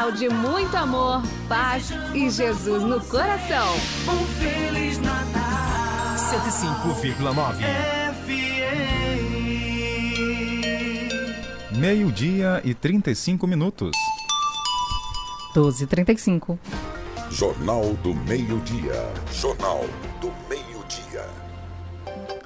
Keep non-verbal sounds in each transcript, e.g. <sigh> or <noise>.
Natal de muito amor, paz e Jesus no coração. Um Feliz Natal. 105,9. FM. Meio-dia e 35 minutos. 12h35. Jornal do Meio-Dia. Jornal do Meio-Dia.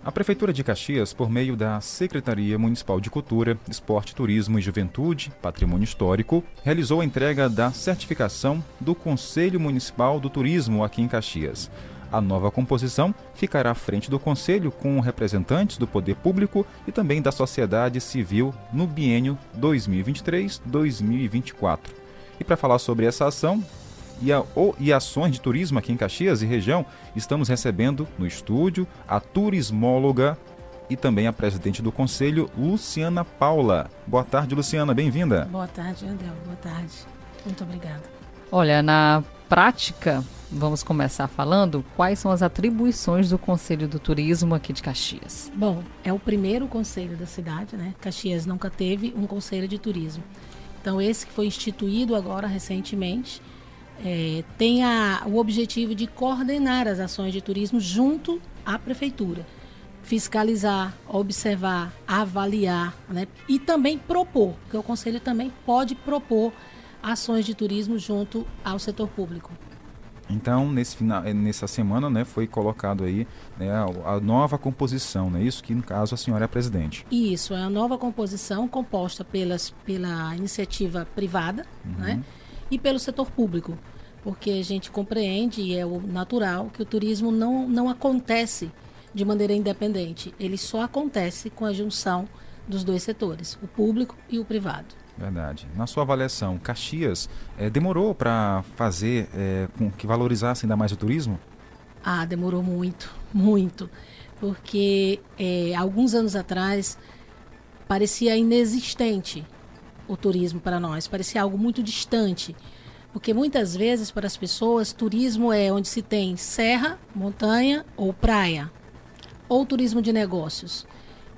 A Prefeitura de Caxias, por meio da Secretaria Municipal de Cultura, Esporte, Turismo e Juventude, Patrimônio Histórico, realizou a entrega da certificação do Conselho Municipal do Turismo aqui em Caxias. A nova composição ficará à frente do Conselho com representantes do poder público e também da sociedade civil no biênio 2023-2024. E para falar sobre essa ação, e, a, o, e ações de turismo aqui em Caxias e região, estamos recebendo no estúdio a turismóloga e também a presidente do conselho, Luciana Paula. Boa tarde, Luciana, bem-vinda. Boa tarde, Andel. Boa tarde. Muito obrigada. Olha, na prática, vamos começar falando quais são as atribuições do Conselho do Turismo aqui de Caxias. Bom, é o primeiro conselho da cidade, né? Caxias nunca teve um conselho de turismo. Então, esse que foi instituído agora recentemente é, tem a, o objetivo de coordenar as ações de turismo junto à prefeitura. Fiscalizar, observar, avaliar né? e também propor, porque o conselho também pode propor ações de turismo junto ao setor público. Então, nesse final, nessa semana, né, foi colocado aí né, a, nova composição, né? Isso que, no caso, a senhora é a presidente. Isso, é a nova composição composta pelas, pela iniciativa privada, uhum. né? E pelo setor público, porque a gente compreende e é o natural que o turismo não, não acontece de maneira independente, ele só acontece com a junção dos dois setores, o público e o privado. Verdade. Na sua avaliação, Caxias é, demorou para fazer é, com que valorizasse ainda mais o turismo? Ah, demorou muito, muito, porque é, alguns anos atrás parecia inexistente o turismo para nós, parecia algo muito distante. Porque muitas vezes para as pessoas, turismo é onde se tem serra, montanha ou praia, ou turismo de negócios.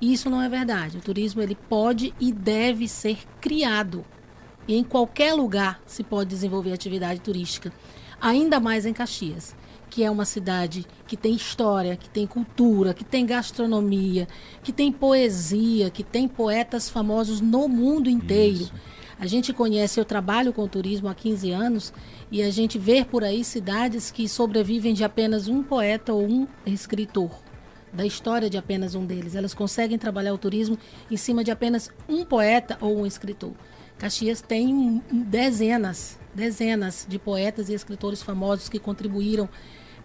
Isso não é verdade. O turismo ele pode e deve ser criado. E em qualquer lugar se pode desenvolver atividade turística, ainda mais em Caxias que é uma cidade que tem história, que tem cultura, que tem gastronomia, que tem poesia, que tem poetas famosos no mundo inteiro. Isso. A gente conhece, eu trabalho com turismo há 15 anos e a gente vê por aí cidades que sobrevivem de apenas um poeta ou um escritor, da história de apenas um deles. Elas conseguem trabalhar o turismo em cima de apenas um poeta ou um escritor. Caxias tem dezenas, dezenas de poetas e escritores famosos que contribuíram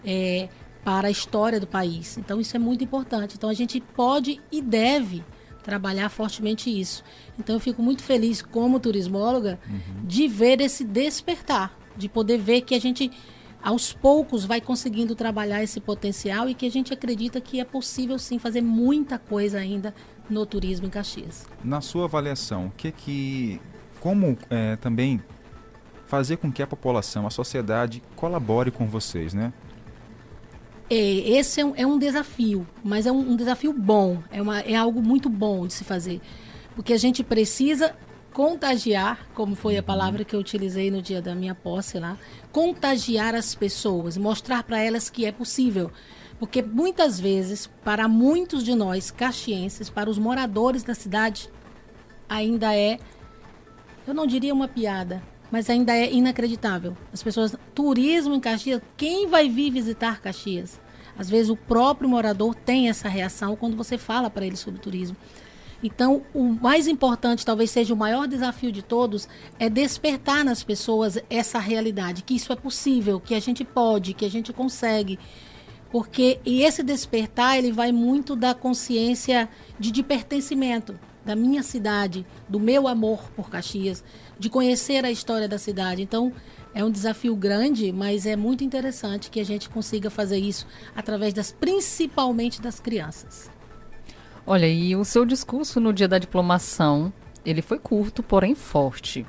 é, para a história do país. Então isso é muito importante. Então a gente pode e deve trabalhar fortemente isso. Então eu fico muito feliz como turismóloga uhum. de ver esse despertar, de poder ver que a gente aos poucos vai conseguindo trabalhar esse potencial e que a gente acredita que é possível sim fazer muita coisa ainda no turismo em Caxias. Na sua avaliação, o que que como é, também fazer com que a população, a sociedade colabore com vocês, né? É, esse é um, é um, desafio, mas é um, um desafio bom, é, uma, é algo muito bom de se fazer. Porque a gente precisa contagiar, como foi a uhum. palavra que eu utilizei no dia da minha posse lá, contagiar as pessoas, mostrar para elas que é possível. Porque muitas vezes, para muitos de nós caxienses, para os moradores da cidade, ainda é, eu não diria uma piada, mas ainda é inacreditável. As pessoas, turismo em Caxias, quem vai vir visitar Caxias? Às vezes o próprio morador tem essa reação quando você fala para ele sobre turismo. Então, o mais importante, talvez seja o maior desafio de todos, é despertar nas pessoas essa realidade, que isso é possível, que a gente pode, que a gente consegue. Porque e esse despertar, ele vai muito da consciência de, de pertencimento da minha cidade, do meu amor por Caxias, de conhecer a história da cidade. Então, é um desafio grande, mas é muito interessante que a gente consiga fazer isso através das principalmente das crianças. Olha, e o seu discurso no dia da diplomação, ele foi curto, porém forte.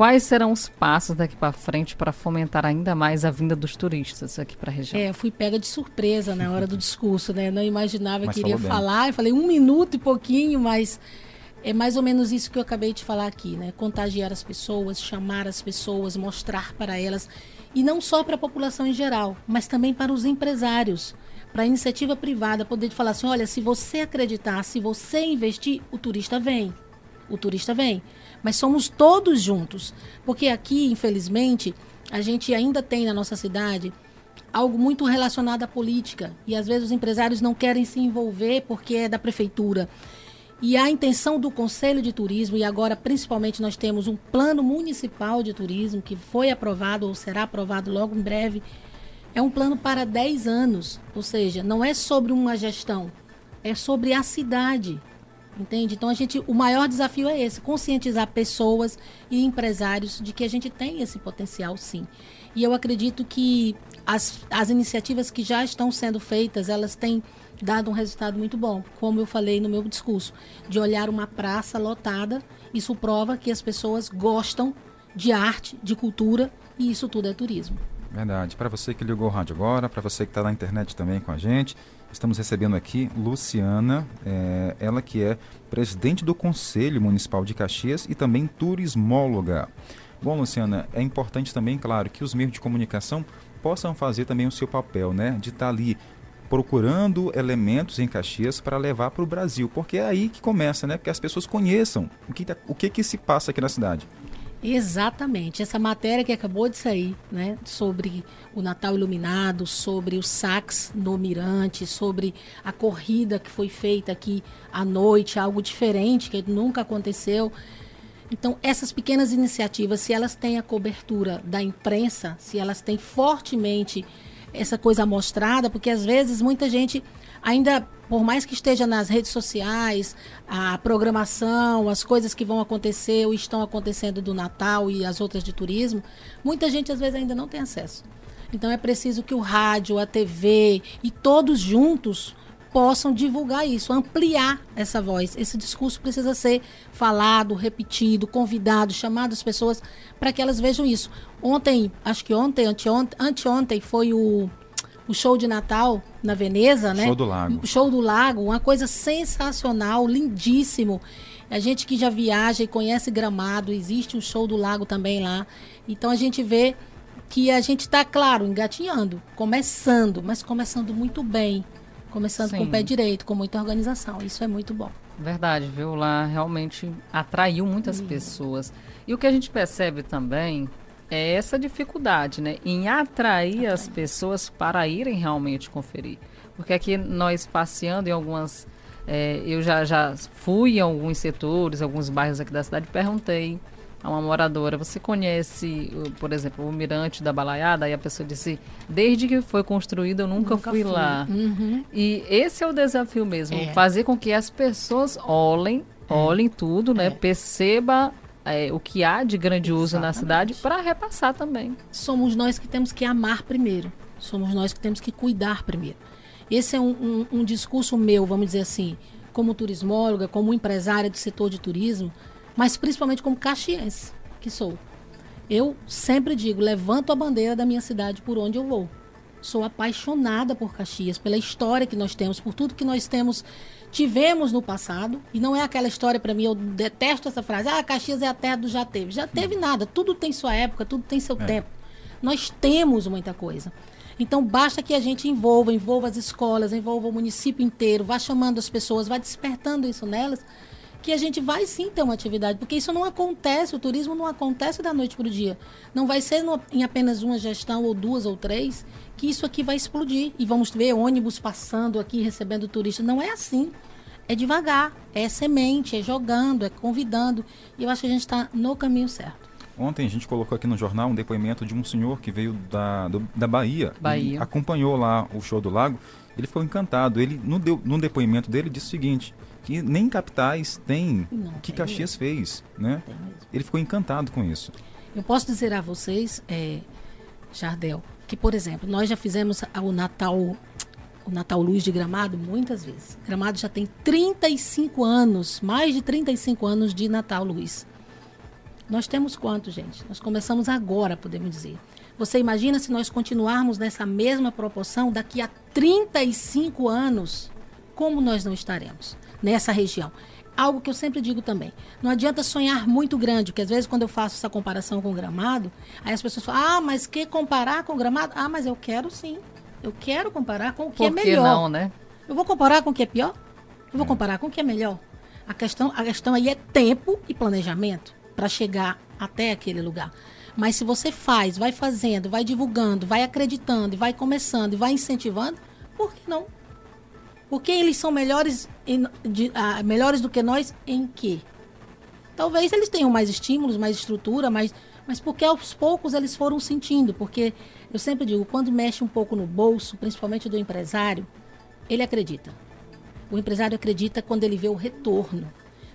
Quais serão os passos daqui para frente para fomentar ainda mais a vinda dos turistas aqui para a região? É, fui pega de surpresa na hora do discurso, né? Não imaginava mas que iria falar. Eu falei um minuto e pouquinho, mas É mais ou menos isso que eu acabei de falar aqui, né? Contagiar as pessoas, chamar as pessoas, mostrar para elas. E não só para a população em geral, mas também para os empresários, para a iniciativa privada poder falar assim: olha, se você acreditar, se você investir, o turista vem. O turista vem. Mas somos todos juntos. Porque aqui, infelizmente, a gente ainda tem na nossa cidade algo muito relacionado à política. E às vezes os empresários não querem se envolver porque é da prefeitura. E a intenção do Conselho de Turismo, e agora principalmente nós temos um plano municipal de turismo que foi aprovado ou será aprovado logo em breve, é um plano para 10 anos. Ou seja, não é sobre uma gestão, é sobre a cidade. Entende? Então a gente, o maior desafio é esse, conscientizar pessoas e empresários de que a gente tem esse potencial sim. E eu acredito que as, as iniciativas que já estão sendo feitas, elas têm dado um resultado muito bom. Como eu falei no meu discurso, de olhar uma praça lotada, isso prova que as pessoas gostam de arte, de cultura, e isso tudo é turismo. Verdade. Para você que ligou o rádio agora, para você que está na internet também com a gente, estamos recebendo aqui Luciana, é, ela que é presidente do Conselho Municipal de Caxias e também turismóloga. Bom, Luciana, é importante também, claro, que os meios de comunicação possam fazer também o seu papel, né? De estar tá ali procurando elementos em Caxias para levar para o Brasil, porque é aí que começa, né? Que as pessoas conheçam o que, tá, o que, que se passa aqui na cidade. Exatamente. Essa matéria que acabou de sair, né, sobre o Natal iluminado, sobre o sax no Mirante, sobre a corrida que foi feita aqui à noite, algo diferente que nunca aconteceu. Então, essas pequenas iniciativas, se elas têm a cobertura da imprensa, se elas têm fortemente essa coisa mostrada, porque às vezes muita gente ainda, por mais que esteja nas redes sociais, a programação, as coisas que vão acontecer ou estão acontecendo do Natal e as outras de turismo, muita gente às vezes ainda não tem acesso. Então é preciso que o rádio, a TV e todos juntos possam divulgar isso, ampliar essa voz. Esse discurso precisa ser falado, repetido, convidado, chamado as pessoas para que elas vejam isso. Ontem, acho que ontem, anteontem, anteontem foi o, o show de Natal na Veneza, né? Show do Lago. O show do Lago, uma coisa sensacional, lindíssimo. A gente que já viaja e conhece Gramado, existe um show do Lago também lá. Então a gente vê que a gente está, claro, engatinhando, começando, mas começando muito bem. Começando Sim. com o pé direito, com muita organização. Isso é muito bom. Verdade, viu? Lá realmente atraiu muitas Sim. pessoas. E o que a gente percebe também é essa dificuldade, né? Em atrair as pessoas para irem realmente conferir. Porque aqui nós passeando em algumas. É, eu já, já fui em alguns setores, alguns bairros aqui da cidade, perguntei a uma moradora, você conhece, por exemplo, o Mirante da Balaiada? E a pessoa disse, desde que foi construído eu nunca, nunca fui, fui, lá. Uhum. E esse é o desafio mesmo, é. fazer com que as pessoas olhem, é. olhem tudo, né? É. Perceba é, o que há de grandioso Exatamente. na cidade para repassar também. Somos nós que temos que amar primeiro. Somos nós que temos que cuidar primeiro. Esse é um, um, um discurso meu, vamos dizer assim, como turismóloga, como empresária do setor de turismo, mas principalmente como caxiense que sou. Eu sempre digo, levanto a bandeira da minha cidade por onde eu vou. Sou apaixonada por Caxias, pela história que nós temos, por tudo que nós temos, tivemos no passado. E não é aquela história para mim, eu detesto essa frase, ah, Caxias é a terra do já teve. Já teve nada, tudo tem sua época, tudo tem seu é. tempo. Nós temos muita coisa. Então basta que a gente envolva, envolva as escolas, envolva o município inteiro, vá chamando as pessoas, vá despertando isso nelas que a gente vai sim ter uma atividade, porque isso não acontece, o turismo não acontece da noite para o dia. Não vai ser no, em apenas uma gestão, ou duas, ou três, que isso aqui vai explodir. E vamos ver ônibus passando aqui, recebendo turistas. Não é assim. É devagar, é semente, é jogando, é convidando. E eu acho que a gente está no caminho certo. Ontem a gente colocou aqui no jornal um depoimento de um senhor que veio da, do, da Bahia, Bahia. acompanhou lá o show do lago. Ele ficou encantado. Ele, no, deu, no depoimento dele, disse o seguinte: que nem capitais tem o que Caxias fez, né? Ele ficou encantado com isso. Eu posso dizer a vocês, é, Jardel, que por exemplo nós já fizemos o Natal, o Natal Luz de Gramado muitas vezes. Gramado já tem 35 anos, mais de 35 anos de Natal Luz. Nós temos quanto, gente? Nós começamos agora, podemos dizer. Você imagina se nós continuarmos nessa mesma proporção daqui a 35 anos? Como nós não estaremos? nessa região. algo que eu sempre digo também. Não adianta sonhar muito grande, porque às vezes quando eu faço essa comparação com o gramado, aí as pessoas falam: "Ah, mas que comparar com o gramado?" Ah, mas eu quero sim. Eu quero comparar com o que Por é que melhor. não, né? Eu vou comparar com o que é pior? Eu vou comparar com o que é melhor? A questão, a questão aí é tempo e planejamento para chegar até aquele lugar. Mas se você faz, vai fazendo, vai divulgando, vai acreditando, vai começando e vai incentivando, por que não? Porque eles são melhores, em- de- ah, melhores do que nós em quê? Talvez eles tenham mais estímulos, mais estrutura, mais, mas porque aos poucos eles foram sentindo. Porque eu sempre digo, quando mexe um pouco no bolso, principalmente do empresário, ele acredita. O empresário acredita quando ele vê o retorno.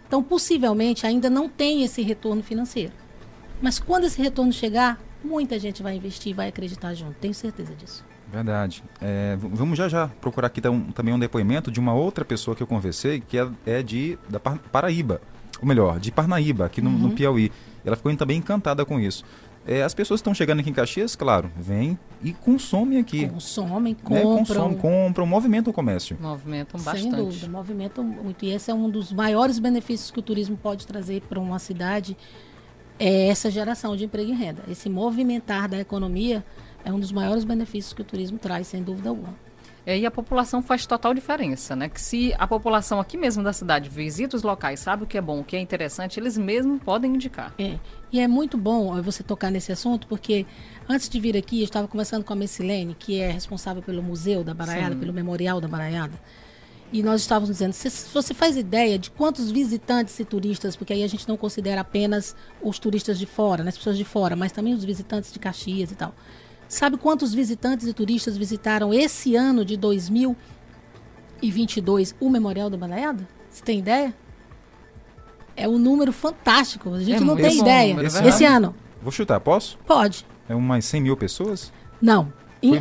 Então, possivelmente, ainda não tem esse retorno financeiro. Mas quando esse retorno chegar, muita gente vai investir e vai acreditar junto. Tenho certeza disso. Verdade. É, vamos já já procurar aqui tam- também um depoimento de uma outra pessoa que eu conversei, que é, é de da Par- Paraíba, ou melhor, de Parnaíba, aqui no, no Piauí. Ela ficou também encantada com isso. É, as pessoas que estão chegando aqui em Caxias, claro, vêm e consomem aqui. Consomem, né? compram. Consomem, compram, movimentam o comércio. Movimentam Sem bastante. dúvida, movimentam muito. E esse é um dos maiores benefícios que o turismo pode trazer para uma cidade, é essa geração de emprego e renda. Esse movimentar da economia é um dos maiores benefícios que o turismo traz, sem dúvida alguma. E aí a população faz total diferença, né? Que se a população aqui mesmo da cidade visita os locais, sabe o que é bom, o que é interessante, eles mesmos podem indicar. É. E é muito bom você tocar nesse assunto, porque antes de vir aqui, eu estava conversando com a Messilene, que é responsável pelo Museu da Baraiada, Sim. pelo Memorial da Baraiada. E nós estávamos dizendo, se se você faz ideia de quantos visitantes e turistas, porque aí a gente não considera apenas os turistas de fora, né, as pessoas de fora, mas também os visitantes de Caxias e tal. Sabe quantos visitantes e turistas visitaram esse ano de 2022 o Memorial da Baraiada? Você tem ideia? É um número fantástico. A gente É não tem ideia. número, é esse ano, Vou chutar, posso? pode. É umas 100 mil pessoas? Não.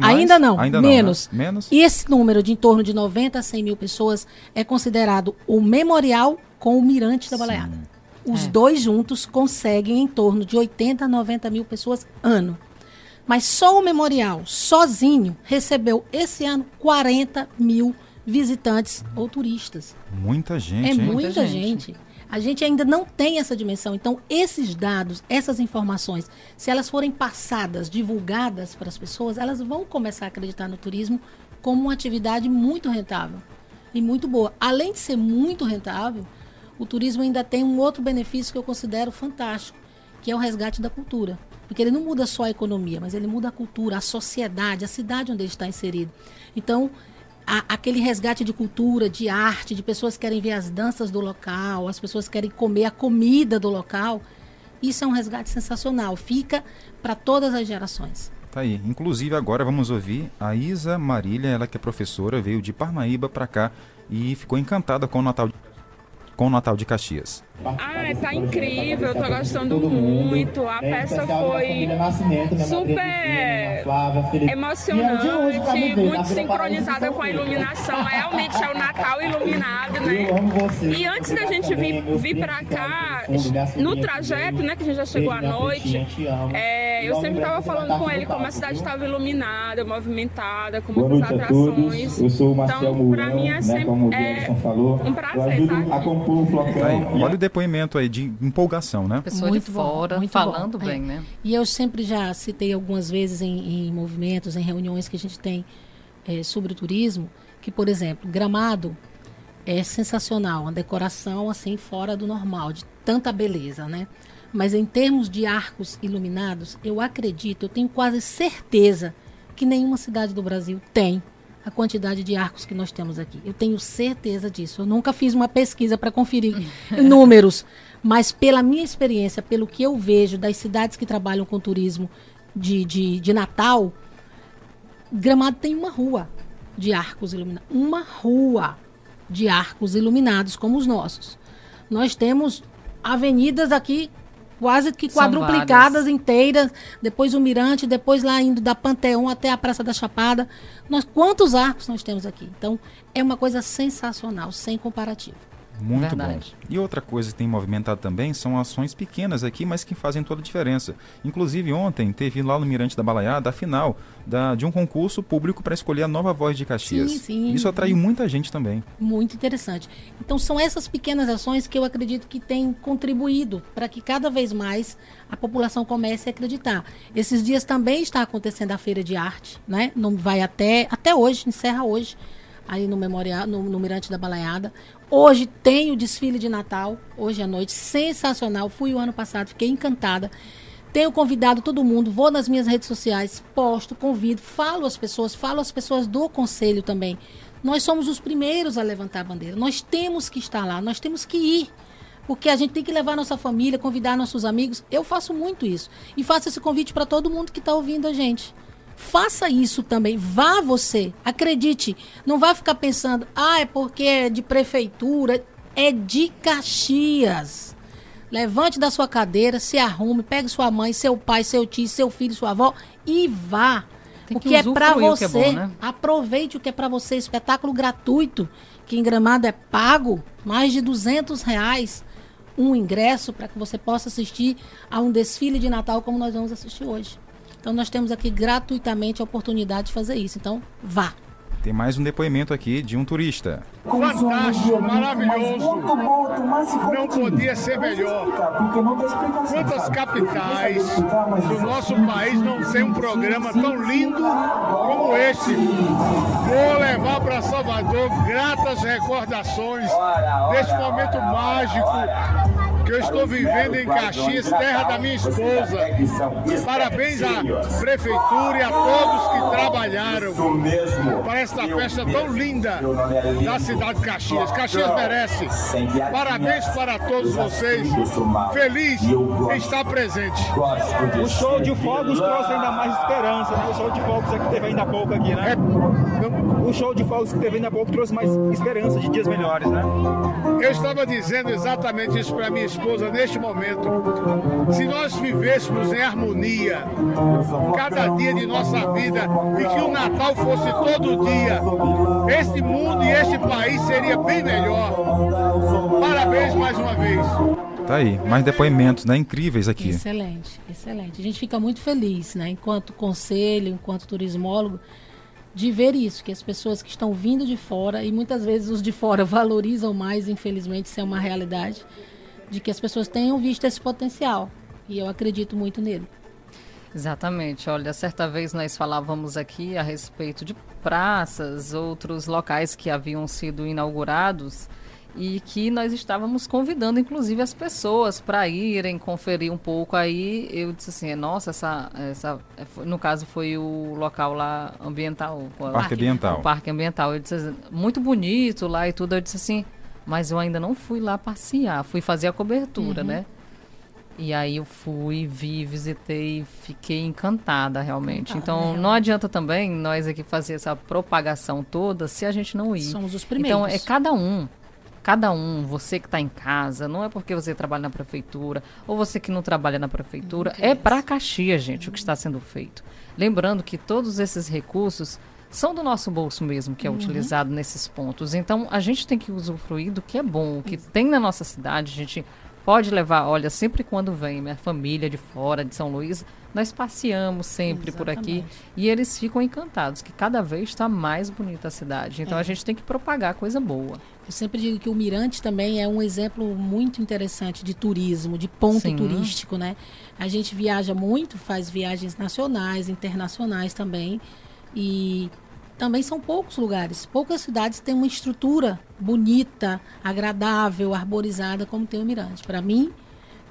Ainda não. Ainda não, menos. né? Menos? E esse número de em torno de 90 a 100 mil pessoas é considerado o memorial com o Mirante da Baleada. Os É. dois juntos conseguem em torno de 80 a 90 mil pessoas ano. Mas só o memorial, sozinho, recebeu esse ano 40 mil visitantes ou turistas. Muita gente, É hein? muita, Muita gente. gente. A gente ainda não tem essa dimensão. Então, esses dados, essas informações, se elas forem passadas, divulgadas para as pessoas, elas vão começar a acreditar no turismo como uma atividade muito rentável e muito boa. Além de ser muito rentável, o turismo ainda tem um outro benefício que eu considero fantástico, que é o resgate da cultura. Porque ele não muda só a economia, mas ele muda a cultura, a sociedade, a cidade onde ele está inserido. Então, a- aquele resgate de cultura, de arte, de pessoas que querem ver as danças do local, as pessoas querem comer a comida do local, isso é um resgate sensacional. Fica para todas as gerações. Tá aí. Inclusive, agora vamos ouvir a Isa Marília, ela que é professora, veio de Parnaíba para cá e ficou encantada com o Natal com o Natal de Caxias. Ah, tá incrível, eu tô gostando muito. A peça foi super emocionante, muito sincronizada com a iluminação. <laughs> Realmente é o Natal iluminado, né? E antes da gente vir, vir pra cá, no trajeto, né, que a gente já chegou à noite, é, eu sempre tava falando com ele como a cidade estava iluminada, movimentada, com muitas atrações. Eu sou o Marcel Então, pra mim é né, sempre como o é um Eu prazer ajudo estar a aqui. compor o flocão. Tá Olha o depoimento aí de empolgação, né? Pessoa Muito de bom, fora, muito falando bom. bem, É. né? E eu sempre já citei algumas vezes em, em movimentos, em reuniões que a gente tem eh, sobre o turismo, que, por exemplo, Gramado é sensacional, uma decoração assim fora do normal, de tanta beleza, né? Mas em termos de arcos iluminados, eu acredito, eu tenho quase certeza que nenhuma cidade do Brasil tem a quantidade de arcos que nós temos aqui. Eu tenho certeza disso. Eu nunca fiz uma pesquisa para conferir <laughs> números, mas pela minha experiência, pelo que eu vejo das cidades que trabalham com turismo de, de, de Natal, Gramado tem uma rua de arcos iluminados. Uma rua de arcos iluminados como os nossos. Nós temos avenidas aqui quase que São quadruplicadas várias. inteiras, depois o Mirante, depois lá indo da Panteão até a Praça da Chapada. Nós quantos arcos nós temos aqui? Então, é uma coisa sensacional, sem comparativo. Muito Verdade. bom. E outra coisa que tem movimentado também são ações pequenas aqui, mas que fazem toda a diferença. Inclusive, ontem teve lá no Mirante da Balaiada a final da, de um concurso público para escolher a nova voz de Caxias. Sim, sim. Isso atraiu muita gente também. Muito interessante. Então são essas pequenas ações que eu acredito que têm contribuído para que cada vez mais a população comece a acreditar. Esses dias também está acontecendo a feira de arte, né? Não vai até até hoje, encerra hoje aí no memorial, no, no Mirante da Balaiada. Hoje tem o desfile de Natal, hoje à noite, sensacional. Fui o ano passado, fiquei encantada. Tenho convidado todo mundo, vou nas minhas redes sociais, posto, convido, falo às pessoas, falo às pessoas do conselho também. Nós somos os primeiros a levantar a bandeira. Nós temos que estar lá, nós temos que ir. Porque a gente tem que levar nossa família, convidar nossos amigos. Eu faço muito isso. E faço esse convite para todo mundo que está ouvindo a gente. Faça isso também. Vá você. Acredite. Não vai ficar pensando, ah, é porque é de prefeitura. É de Caxias. Levante da sua cadeira, se arrume, pegue sua mãe, seu pai, seu tio, seu filho, sua avó e vá. Tem o que que é para você. é bom, né? Aproveite o que é para você. Espetáculo gratuito, que em Gramado é pago, mais de 200 reais um ingresso para que você possa assistir a um desfile de Natal como nós vamos assistir hoje. Então nós temos aqui gratuitamente a oportunidade de fazer isso. Então vá. Tem mais um depoimento aqui de um turista. Fantástico, maravilhoso. Não podia ser melhor. Quantas capitais do nosso país não tem um programa tão lindo como este? Vou levar para Salvador gratas recordações deste momento mágico que eu estou vivendo em Caxias, terra da minha esposa. Parabéns à prefeitura e a todos que trabalharam para esta festa tão linda da cidade de Caxias. Caxias merece. Parabéns para todos vocês. Feliz em estar presente. O show de fogos trouxe ainda mais esperança, né? O show de fogos que teve ainda há pouco aqui, né? O show de fogos que teve ainda há pouco trouxe mais esperança de dias melhores, né? Eu estava dizendo exatamente isso para minha esposa neste momento. Se nós vivêssemos em harmonia cada dia de nossa vida e que o Natal fosse todo dia, este mundo e este país seria bem melhor. Parabéns mais uma vez. Tá aí, mais depoimentos, né? Incríveis aqui. Excelente, excelente. A gente fica muito feliz, né, enquanto conselho, enquanto turismólogo, de ver isso, que as pessoas que estão vindo de fora, e muitas vezes os de fora <laughs> valorizam mais, infelizmente, isso é uma realidade, de que as pessoas tenham visto esse potencial. E eu acredito muito nele. Exatamente. Olha, certa vez nós falávamos aqui a respeito de praças, outros locais que haviam sido inaugurados e que nós estávamos convidando, inclusive, as pessoas para irem conferir um pouco. Aí eu disse assim: nossa, essa, essa. No caso, foi o local lá ambiental. Parque Ambiental. O Parque Ambiental. Eu disse assim, muito bonito lá e tudo. Eu disse assim: mas eu ainda não fui lá passear, fui fazer a cobertura, Uhum. né? E aí eu fui, vi, visitei, fiquei encantada realmente. Encantada, então né? não adianta também nós aqui fazer essa propagação toda se a gente não ir. Somos os primeiros. Então é cada um. Cada um, você que está em casa, não é porque você trabalha na prefeitura, ou você que não trabalha na prefeitura, é para Caxias, gente, o que está sendo feito. Lembrando que todos esses recursos são do nosso bolso mesmo, que é Uhum. utilizado nesses pontos. Então, a gente tem que usufruir do que é bom, o que tem na nossa cidade. A gente pode levar, olha, sempre quando vem minha família de fora, de São Luís, nós passeamos sempre por aqui Exatamente. e eles ficam encantados, que cada vez está mais bonita a cidade. Então, É. a gente tem que propagar coisa boa. Eu sempre digo que o Mirante também é um exemplo muito interessante de turismo, de ponto Sim. turístico, né? A gente viaja muito, faz viagens nacionais, internacionais também. E também são poucos lugares. Poucas cidades têm uma estrutura bonita, agradável, arborizada como tem o Mirante. Para mim,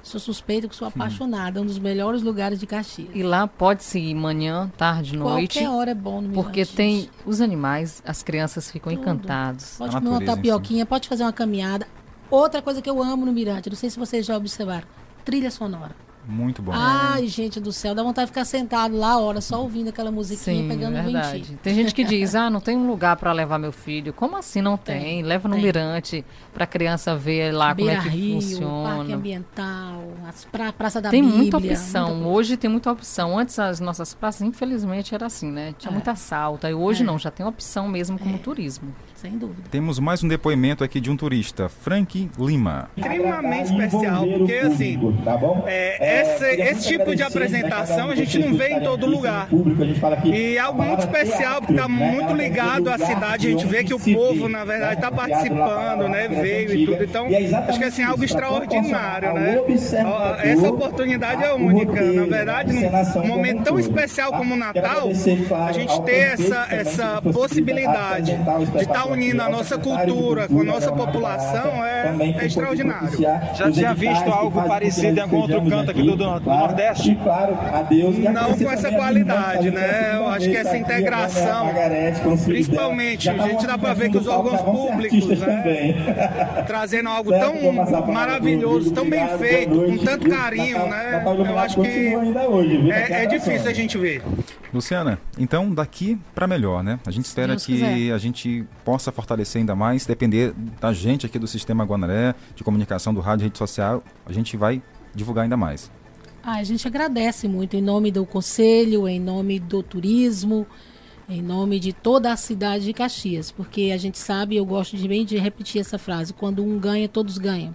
sou suspeita que sou apaixonada, é um dos melhores lugares de Caxias. E lá pode-se ir manhã, tarde, noite. Qualquer hora é bom no Mirante. Porque tem os animais, as crianças ficam Tudo. encantados. Pode comer uma tapioquinha, pode fazer uma caminhada. Outra coisa que eu amo no Mirante, não sei se vocês já observaram, trilha sonora. Muito bom. Ai, gente do céu, dá vontade de ficar sentado lá a hora, só ouvindo aquela musiquinha, Sim, pegando o verdade. ventinho. Tem gente que <laughs> diz, ah, não tem um lugar para levar meu filho. Como assim não tem? Tem, Leva no tem. mirante para a criança ver lá Beira como é que Rio, Parque funciona. Ambiental, as pra, Praça da Tem Bíblia. muita opção. muita coisa. Hoje tem muita opção. Antes as nossas praças, infelizmente, era assim, né? Tinha É. muita assalto. Aí hoje É. não, já tem opção mesmo como turismo. Sem dúvida. Temos mais um depoimento aqui de um turista, Frank Lima. extremamente especial, porque assim, é, esse, esse tipo de apresentação a gente não vê em todo lugar. E é algo muito especial, porque está muito ligado à cidade, a gente vê que o povo, na verdade, está participando, né? Veio e tudo. Então, acho que assim, é algo extraordinário, né? Essa oportunidade é única. Na verdade, num momento tão especial como o Natal, a gente ter essa, essa possibilidade de estar unindo a nossa cultura com a nossa população é, é extraordinário. Já tinha visto algo parecido em algum outro canto aqui do, do Nordeste? Não com essa qualidade, né? Eu acho que essa integração, principalmente, a gente dá para ver que os órgãos públicos, né? <laughs> Trazendo algo tão maravilhoso, tão bem feito, com tanto carinho, né? Eu acho que é, é difícil a gente ver. Luciana, então daqui para melhor, né? A gente espera Deus que quiser. a gente possa fortalecer ainda mais, depender da gente aqui do Sistema Guanaré, de comunicação do rádio e rede social, a gente vai divulgar ainda mais. Ah, a gente agradece muito em nome do Conselho, em nome do turismo, em nome de toda a cidade de Caxias, porque a gente sabe, eu gosto de bem de repetir essa frase, quando um ganha, todos ganham.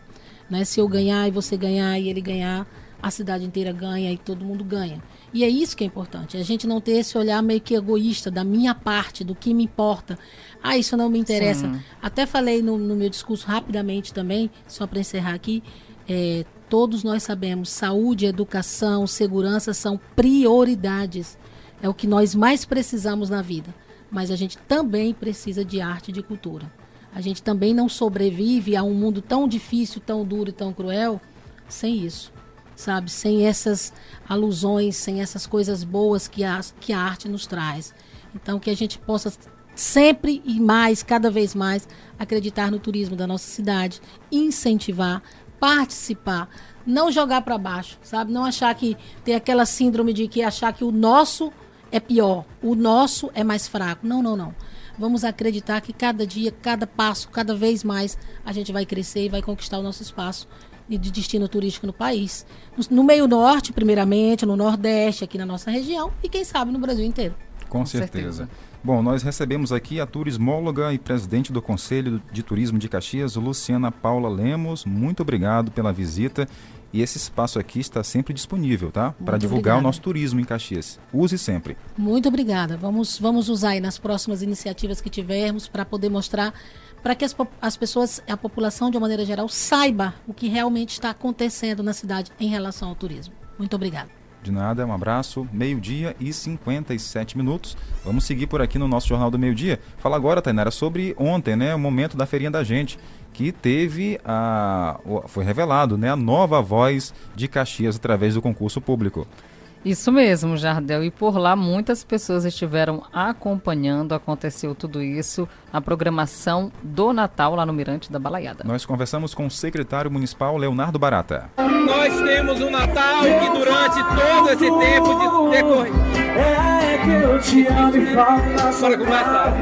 Né? Se eu ganhar e você ganhar e ele ganhar, a cidade inteira ganha e todo mundo ganha. E é isso que é importante, a gente não ter esse olhar meio que egoísta da minha parte, do que me importa. Ah, isso não me interessa. Sim. Até falei no, no meu discurso rapidamente também, só para encerrar aqui, é, todos nós sabemos, saúde, educação, segurança são prioridades. É o que nós mais precisamos na vida. Mas a gente também precisa de arte e de cultura. A gente também não sobrevive a um mundo tão difícil, tão duro e tão cruel sem isso. Sabe? Sem essas alusões, sem essas coisas boas que a, que a arte nos traz. Então, que a gente possa sempre e mais, cada vez mais, acreditar no turismo da nossa cidade, incentivar, participar, não jogar para baixo, sabe? Não achar que ter aquela síndrome de que achar que o nosso é pior, o nosso é mais fraco. Não, não, não. Vamos acreditar que cada dia, cada passo, cada vez mais a gente vai crescer e vai conquistar o nosso espaço de de destino turístico no país. No- meio norte, primeiramente, no nordeste, aqui na nossa região e quem sabe no Brasil inteiro. Com, certeza. Bom, nós recebemos aqui a turismóloga e presidente do Conselho de Turismo de Caxias, Luciana Paula Lemos. Muito obrigado pela visita. E esse espaço aqui está sempre disponível, tá? Para divulgar o obrigada. nosso turismo em Caxias. Use sempre. Muito obrigada. Vamos, vamos usar aí nas próximas iniciativas que tivermos para poder mostrar para que as, as pessoas, a população de uma maneira geral, saiba o que realmente está acontecendo na cidade em relação ao turismo. Muito obrigada. De nada, um abraço. Meio-dia e 57 minutos. Vamos seguir por aqui no nosso Jornal do Meio-Dia. Fala agora, Tainara, sobre ontem, né? O momento da feirinha da gente, que teve a. Foi revelado, né? A nova voz de Caxias através do concurso público. Isso mesmo, Jardel. E por lá muitas pessoas estiveram acompanhando, aconteceu tudo isso, a programação do Natal lá no Mirante da Balaiada. Nós conversamos com o secretário municipal Leonardo Barata. Nós temos um Natal que durante todo esse tempo de decorrer. É que eu te amo e falo na sua Bora começar.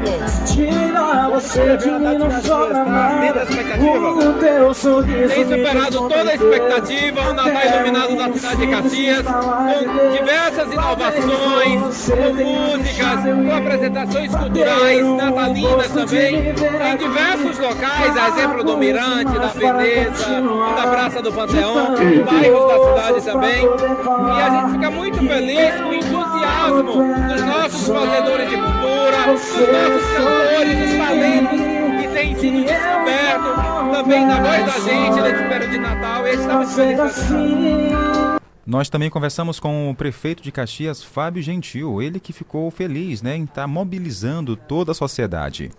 Tira você de mim, não sobra nada. O teu sorriso Tem superado toda a expectativa, o Natal iluminado da cidade de Caxias, com diversas inovações, com músicas, com apresentações culturais, natalinas também, em diversos locais, a exemplo do Mirante, da Veneza, da Praça do Panteão, bairros da cidade também. E a gente fica muito feliz com o entusiasmo dos nossos fazedores de cultura, dos nossos cantores, dos talentos que têm sido descobertos também na voz da gente nesse período de Natal. E a gente está muito. Nós também conversamos com o prefeito de Caxias, Fábio Gentil. Ele que ficou feliz né, em estar mobilizando toda a sociedade.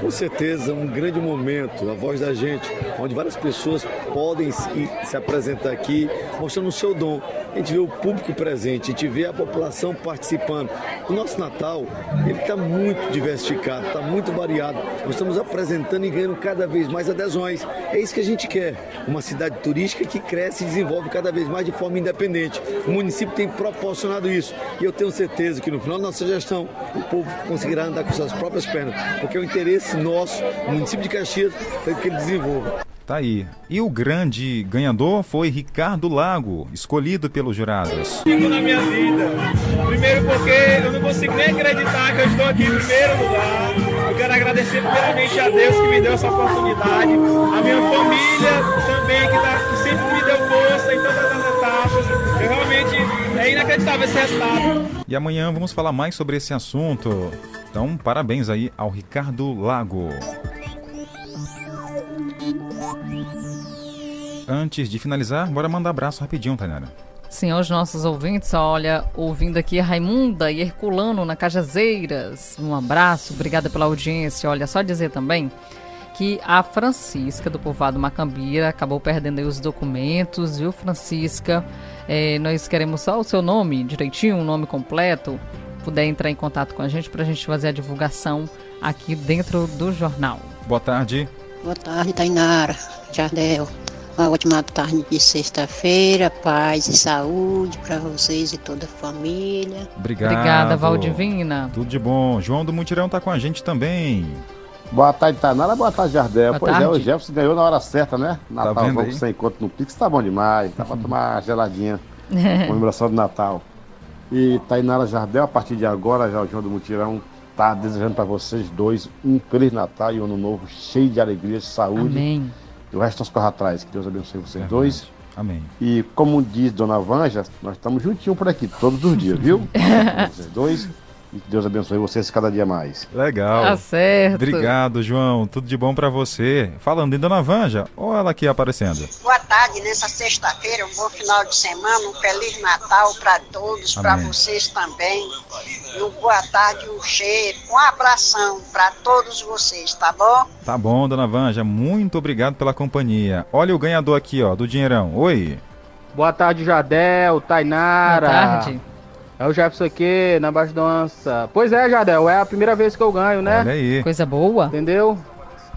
Com certeza, um grande momento, a voz da gente, onde várias pessoas podem se, se apresentar aqui mostrando o seu dom. A gente vê o público presente, a gente vê a população participando. O nosso Natal, ele está muito diversificado, está muito variado. Nós estamos apresentando e ganhando cada vez mais adesões. É isso que a gente quer. Uma cidade turística que cresce e desenvolve cada vez mais de forma independente. O município tem proporcionado isso. E eu tenho certeza que no final da nossa gestão, o povo conseguirá andar com suas próprias pernas. Porque é o interesse nosso, do município de Caxias, para que ele desenvolva. Tá aí. E o grande ganhador foi Ricardo Lago, escolhido pelos jurados. Digo na minha vida. Primeiro porque eu não consigo nem acreditar que eu estou aqui em primeiro lugar. Eu quero agradecer primeiramente a Deus que me deu essa oportunidade. A minha família também, que, tá, que sempre me deu força em todas é inacreditável esse resultado. E amanhã vamos falar mais sobre esse assunto. Então, parabéns aí ao Ricardo Lago. Antes de finalizar, bora mandar abraço rapidinho, Tainara. Sim, aos nossos ouvintes, olha, ouvindo aqui Raimunda e Herculano na Cajazeiras. Um abraço, obrigada pela audiência. Olha, só dizer também que a Francisca do povoado Macambira acabou perdendo os documentos, viu, Francisca? É, nós queremos só o seu nome direitinho, o nome completo. Puder entrar em contato com a gente para a gente fazer a divulgação aqui dentro do jornal. Boa tarde. Boa tarde, Tainara, Jardel. Uma ótima tarde de sexta-feira, paz e saúde para vocês e toda a família. Obrigado. Obrigada, Valdivina. Tudo de bom. João do Mutirão tá com a gente também. Boa tarde, Tainara. Boa tarde, Jardel. Boa pois tarde. é, o Jefferson ganhou na hora certa, né? Natal, vendo vamos sem encontro no Pix, tá bom demais. Dá pra tomar uma geladinha. <laughs> Comemoração do Natal. E Tainara Jardel, a partir de agora, já o João do Mutirão tá desejando para vocês dois um Feliz Natal e um Ano Novo cheio de alegria, saúde. Amém. E o resto nós corre atrás. Que Deus abençoe vocês dois. Amém. E como diz Dona Vanja, nós estamos juntinhos por aqui todos os dias, viu? <laughs> vocês dois. E que Deus abençoe vocês cada dia mais. Legal. Tá certo. Obrigado, João. Tudo de bom pra você. Falando em Dona Vanja, olha ela aqui aparecendo. Boa tarde nessa sexta-feira, um bom final de semana, um Feliz Natal para todos, para vocês também. E um boa tarde, um cheiro, um abração para todos vocês, tá bom? Tá bom, Dona Vanja. Muito obrigado pela companhia. Olha o ganhador aqui, ó, do dinheirão. Oi. Boa tarde, Jadel, Tainara. Boa tarde. É o Jefferson aqui, na Baixo Dança. Pois é, Jadel, é a primeira vez que eu ganho, né? Olha aí. Coisa boa. Entendeu?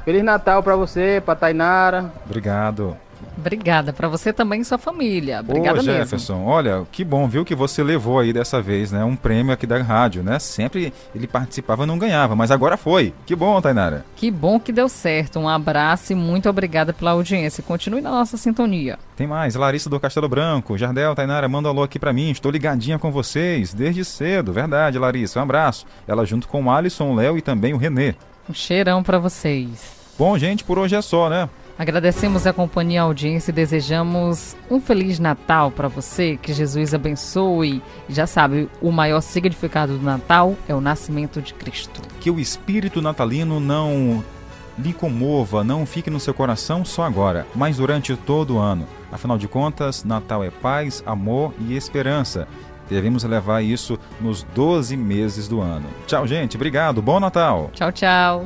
Feliz Natal pra você, pra Tainara. Obrigado. Obrigada para você também e sua família. Ô, Obrigada mesmo. Jefferson, olha, que bom, viu, que você levou aí dessa vez, né? Um prêmio aqui da rádio, né? Sempre ele participava e não ganhava, mas agora foi. Que bom, Tainara. Que bom que deu certo. Um abraço e muito obrigada pela audiência. Continue na nossa sintonia. Tem mais, Larissa do Castelo Branco. Jardel, Tainara, manda um alô aqui pra mim. Estou ligadinha com vocês desde cedo. Verdade, Larissa. Um abraço. Ela junto com o Alisson, o Léo e também o Renê. Um cheirão para vocês. Bom, gente, por hoje é só, né? Agradecemos a companhia e a audiência e desejamos um feliz Natal para você, que Jesus abençoe. E já sabe, o maior significado do Natal é o nascimento de Cristo. Que o espírito natalino não lhe comova, não fique no seu coração só agora, mas durante todo o ano. Afinal de contas, Natal é paz, amor e esperança. Devemos levar isso nos 12 meses do ano. Tchau, gente. Obrigado. Bom Natal. Tchau, tchau.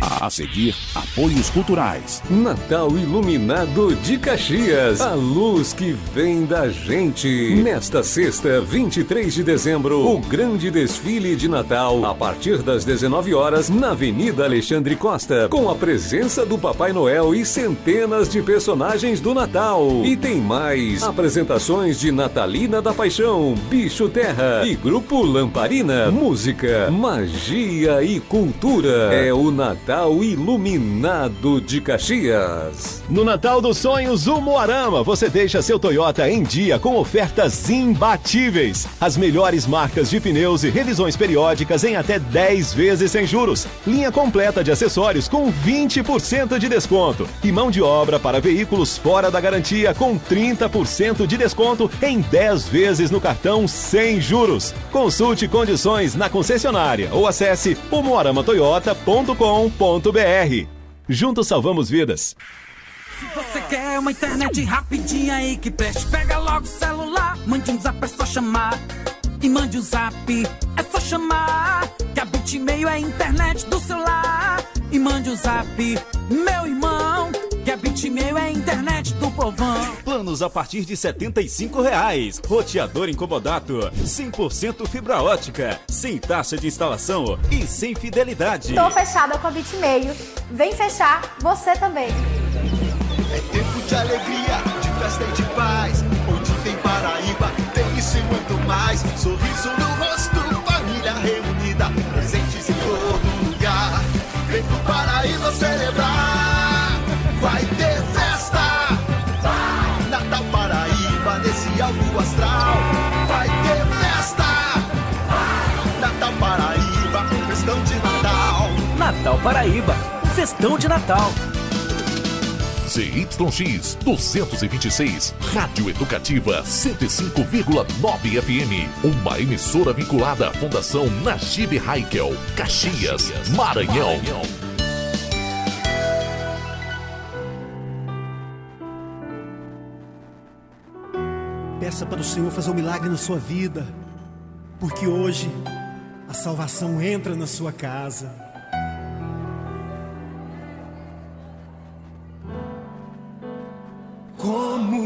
A seguir, apoios culturais. Natal Iluminado de Caxias. A luz que vem da gente. Nesta sexta, 23 de dezembro, o grande desfile de Natal, a partir das 19 horas, na Avenida Alexandre Costa, com a presença do Papai Noel e centenas de personagens do Natal. E tem mais apresentações de Natalina da Paixão, Bicho Terra e Grupo Lamparina. Música, magia e cultura. É o Natal Iluminado de Caxias. No Natal dos Sonhos, o Moarama, você deixa seu Toyota em dia com ofertas imbatíveis. As melhores marcas de pneus e revisões periódicas em até 10 vezes sem juros. Linha completa de acessórios com 20% de desconto. E mão de obra para veículos fora da garantia com 30% de desconto em 10 vezes no cartão sem juros. Consulte condições na concessionária ou acesse umuaramatoyota.com.br. Juntos salvamos vidas. Se você quer uma internet rapidinha e que preste, pega logo o celular. Mande um zap, é só chamar. E mande um zap, é só chamar. Que a Bitmail é a internet do celular. E mande um zap, meu irmão. Que a Bitmail é a internet do povão. Planos a partir de 75 reais. Roteador incomodato, 100% fibra ótica, sem taxa de instalação e sem fidelidade. Tô fechada com a Bitmail. Vem fechar você também. É tempo de alegria, de festa e de paz. Onde tem Paraíba, tem isso e muito mais. Sorriso no Natal Paraíba, um festão de Natal. ZYX 226, Rádio Educativa 105,9 FM. Uma emissora vinculada à Fundação Najib Haikel, Caxias, Maranhão. Peça para o Senhor fazer um milagre na sua vida, porque hoje a salvação entra na sua casa.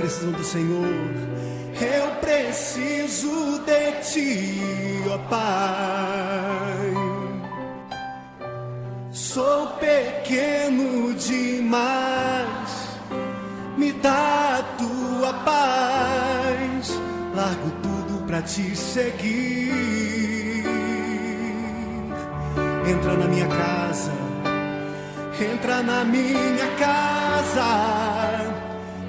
precisam do Senhor? Eu preciso de ti, ó Pai. Sou pequeno demais, me dá a tua paz. Largo tudo pra te seguir. Entra na minha casa, entra na minha casa,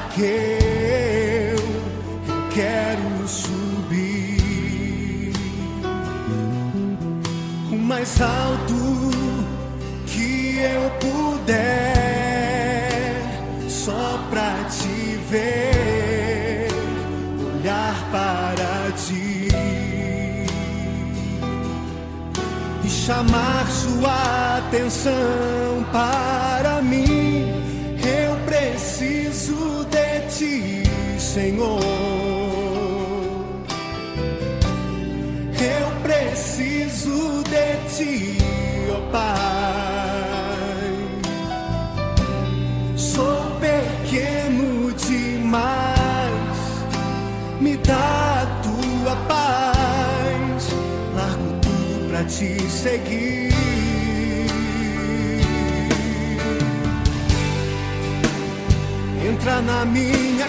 Zaqueu, eu quero subir o mais alto que eu puder, só pra te ver, olhar para ti e chamar sua atenção para Senhor. Eu preciso de ti, ó Pai. Sou pequeno demais, me dá a tua paz. Largo tudo pra te seguir. Entra na minha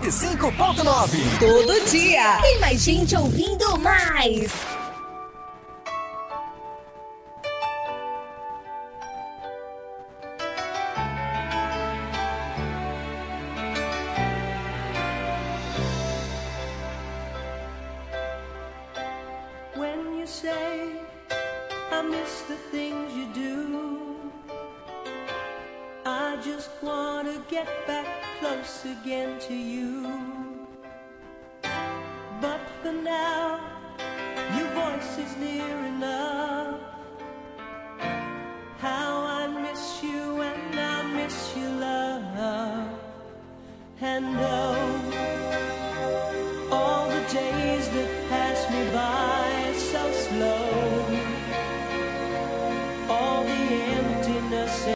105.9 Todo dia. Tem mais gente ouvindo mais.